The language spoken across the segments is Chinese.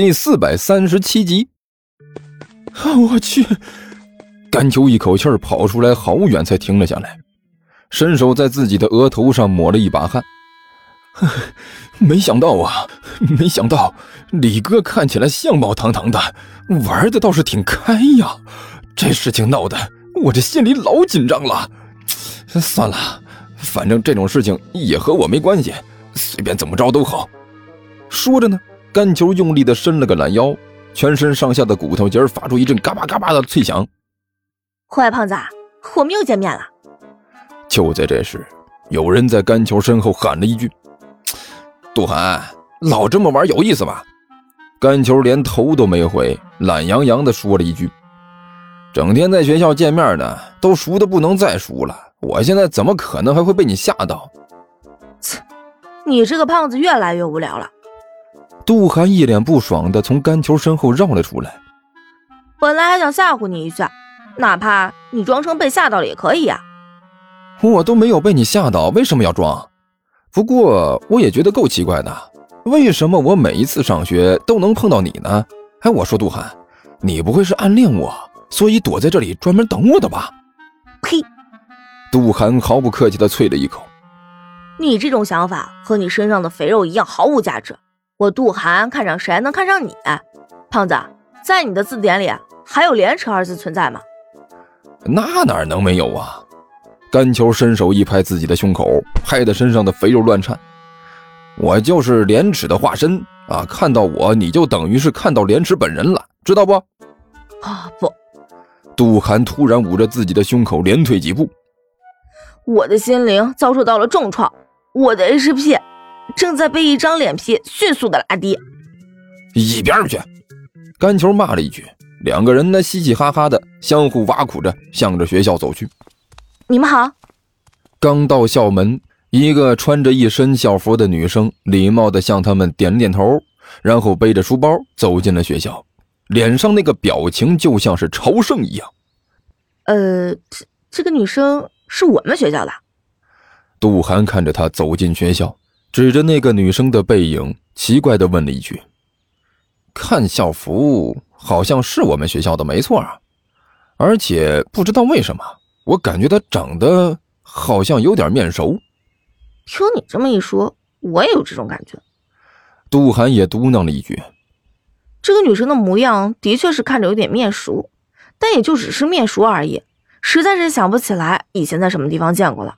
第四百三十七集。我去！甘秋一口气儿跑出来好远，才停了下来，伸手在自己的额头上抹了一把汗。没想到啊，没想到李哥看起来相貌堂堂的，玩的倒是挺开呀。这事情闹的我这心里老紧张了。算了，反正这种事情也和我没关系，随便怎么着都好。说着呢，甘球用力的伸了个懒腰，全身上下的骨头节发出一阵嘎巴嘎巴的脆响。坏胖子，我们又见面了。就在这时，有人在干球身后喊了一句。杜涵，老这么玩有意思吗？干球连头都没回，懒洋洋地说了一句：“整天在学校见面呢，都熟的不能再熟了。我现在怎么可能还会被你吓到？”切，你这个胖子越来越无聊了。杜涵一脸不爽的从甘球身后绕了出来。本来还想吓唬你一下，哪怕你装成被吓到了也可以呀。我都没有被你吓到，为什么要装？不过我也觉得够奇怪的，为什么我每一次上学都能碰到你呢？哎，我说杜涵，你不会是暗恋我，所以躲在这里专门等我的吧？呸！杜涵毫不客气地啐了一口。你这种想法和你身上的肥肉一样毫无价值。我杜涵看上谁能看上你？胖子，在你的字典里还有廉耻二字存在吗？那哪能没有啊？甘球伸手一拍自己的胸口，拍得身上的肥肉乱颤。我就是廉耻的化身啊！看到我，你就等于是看到廉耻本人了，知道不？啊不！杜涵突然捂着自己的胸口，连退几步。我的心灵遭受到了重创，我的 HP 正在被一张脸皮迅速的拉低。一边去！甘球骂了一句，两个人呢嘻嘻哈哈的，相互挖苦着，向着学校走去。你们好。刚到校门，一个穿着一身校服的女生礼貌的向他们点了点头，然后背着书包走进了学校，脸上那个表情就像是朝圣一样。呃，这这个女生是我们学校的。杜涵看着她走进学校，指着那个女生的背影，奇怪的问了一句：“看校服，好像是我们学校的，没错啊，而且不知道为什么。”我感觉她长得好像有点面熟。听你这么一说，我也有这种感觉。杜涵也嘟囔了一句：“这个女生的模样的确是看着有点面熟，但也就只是面熟而已，实在是想不起来以前在什么地方见过了。”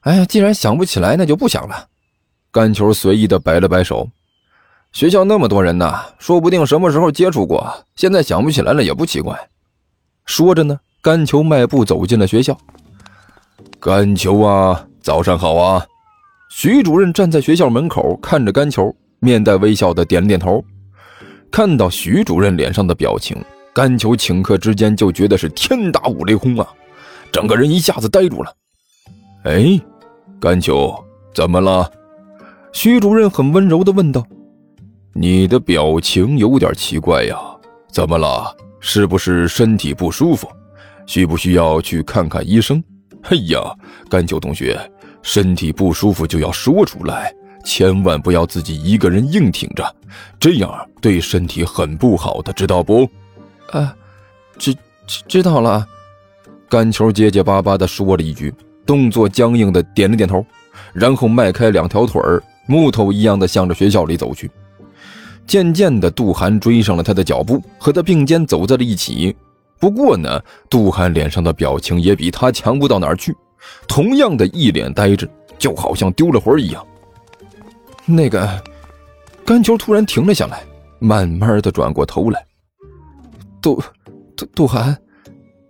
哎呀，既然想不起来，那就不想了。甘球随意的摆了摆手：“学校那么多人呢，说不定什么时候接触过，现在想不起来了也不奇怪。”说着呢。甘球迈步走进了学校。甘球啊，早上好啊！徐主任站在学校门口，看着甘球，面带微笑的点了点头。看到徐主任脸上的表情，甘球顷刻之间就觉得是天打五雷轰啊，整个人一下子呆住了。哎，甘球，怎么了？徐主任很温柔的问道：“你的表情有点奇怪呀，怎么了？是不是身体不舒服？”需不需要去看看医生？哎呀，甘秋同学，身体不舒服就要说出来，千万不要自己一个人硬挺着，这样对身体很不好的，知道不？啊，知知知道了。甘球结结巴巴地说了一句，动作僵硬的点了点头，然后迈开两条腿儿，木头一样的向着学校里走去。渐渐的，杜涵追上了他的脚步，和他并肩走在了一起。不过呢，杜涵脸上的表情也比他强不到哪儿去，同样的一脸呆滞，就好像丢了魂一样。那个，甘球突然停了下来，慢慢的转过头来。杜杜杜涵，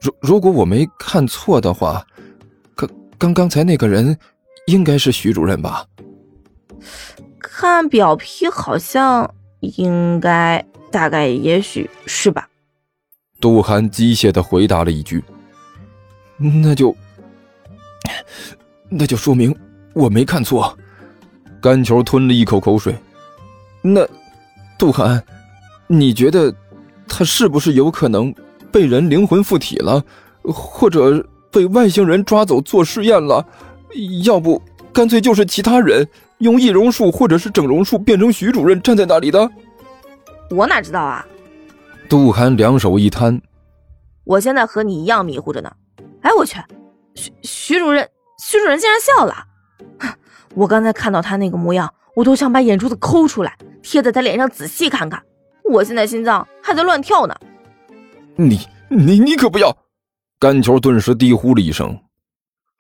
如如果我没看错的话，刚刚刚才那个人，应该是徐主任吧？看表皮，好像应该，大概，也许是吧。杜涵机械的回答了一句：“那就，那就说明我没看错。”甘球吞了一口口水。那，杜涵，你觉得他是不是有可能被人灵魂附体了，或者被外星人抓走做试验了？要不，干脆就是其他人用易容术或者是整容术变成徐主任站在那里的？我哪知道啊？杜涵两手一摊，我现在和你一样迷糊着呢。哎，我去，徐徐主任，徐主任竟然笑了。我刚才看到他那个模样，我都想把眼珠子抠出来，贴在他脸上仔细看看。我现在心脏还在乱跳呢。你你你可不要！甘球顿时低呼了一声：“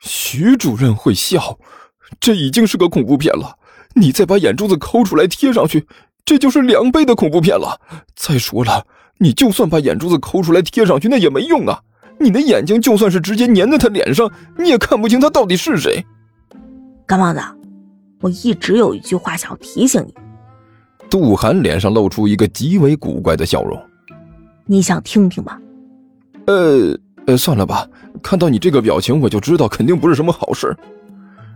徐主任会笑，这已经是个恐怖片了。你再把眼珠子抠出来贴上去，这就是两倍的恐怖片了。再说了，你就算把眼珠子抠出来贴上去，那也没用啊！你的眼睛就算是直接粘在他脸上，你也看不清他到底是谁。”干帽子，我一直有一句话想要提醒你。杜涵脸上露出一个极为古怪的笑容，你想听听吗？呃呃，算了吧，看到你这个表情，我就知道肯定不是什么好事。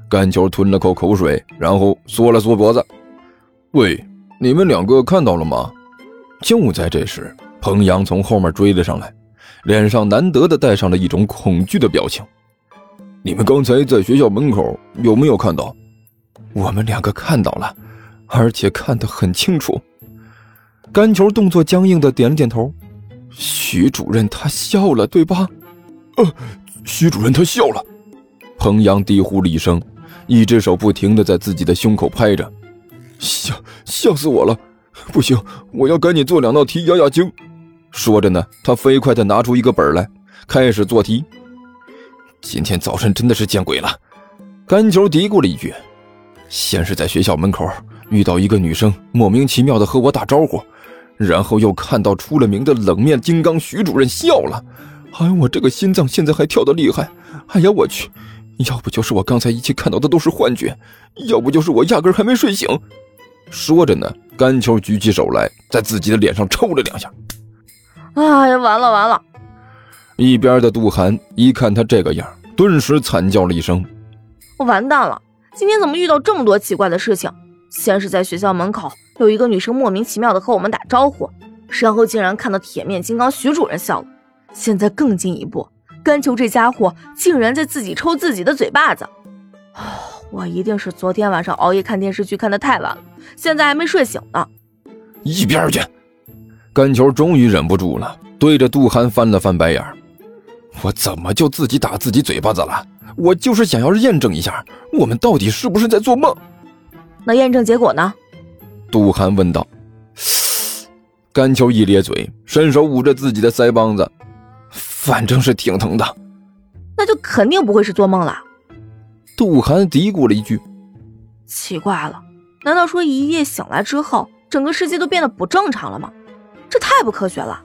甘球吞了口口水，然后缩了缩脖子。喂，你们两个看到了吗？就在这时，彭阳从后面追了上来，脸上难得的带上了一种恐惧的表情。你们刚才在学校门口有没有看到？我们两个看到了。而且看得很清楚，甘球动作僵硬的点了点头。徐主任他笑了，对吧？呃，徐主任他笑了。彭阳低呼了一声，一只手不停的在自己的胸口拍着。吓吓死我了！不行，我要赶紧做两道题压压惊。说着呢，他飞快的拿出一个本来，开始做题。今天早晨真的是见鬼了！甘球嘀咕了一句。先是在学校门口。遇到一个女生，莫名其妙的和我打招呼，然后又看到出了名的冷面金刚徐主任笑了。哎，我这个心脏现在还跳得厉害。哎呀，我去！要不就是我刚才一切看到的都是幻觉，要不就是我压根还没睡醒。说着呢，甘秋举起手来，在自己的脸上抽了两下。哎呀，完了完了！一边的杜涵一看他这个样，顿时惨叫了一声：“我完蛋了！今天怎么遇到这么多奇怪的事情？”先是在学校门口有一个女生莫名其妙的和我们打招呼，然后竟然看到铁面金刚徐主任笑了。现在更进一步，甘球这家伙竟然在自己抽自己的嘴巴子。我一定是昨天晚上熬夜看电视剧看的太晚了，现在还没睡醒呢。一边去！甘球终于忍不住了，对着杜涵翻了翻白眼。我怎么就自己打自己嘴巴子了？我就是想要验证一下，我们到底是不是在做梦。那验证结果呢？杜涵问道。甘球一咧嘴，伸手捂着自己的腮帮子，反正是挺疼的。那就肯定不会是做梦了。杜涵嘀咕了一句：“奇怪了，难道说一夜醒来之后，整个世界都变得不正常了吗？这太不科学了。”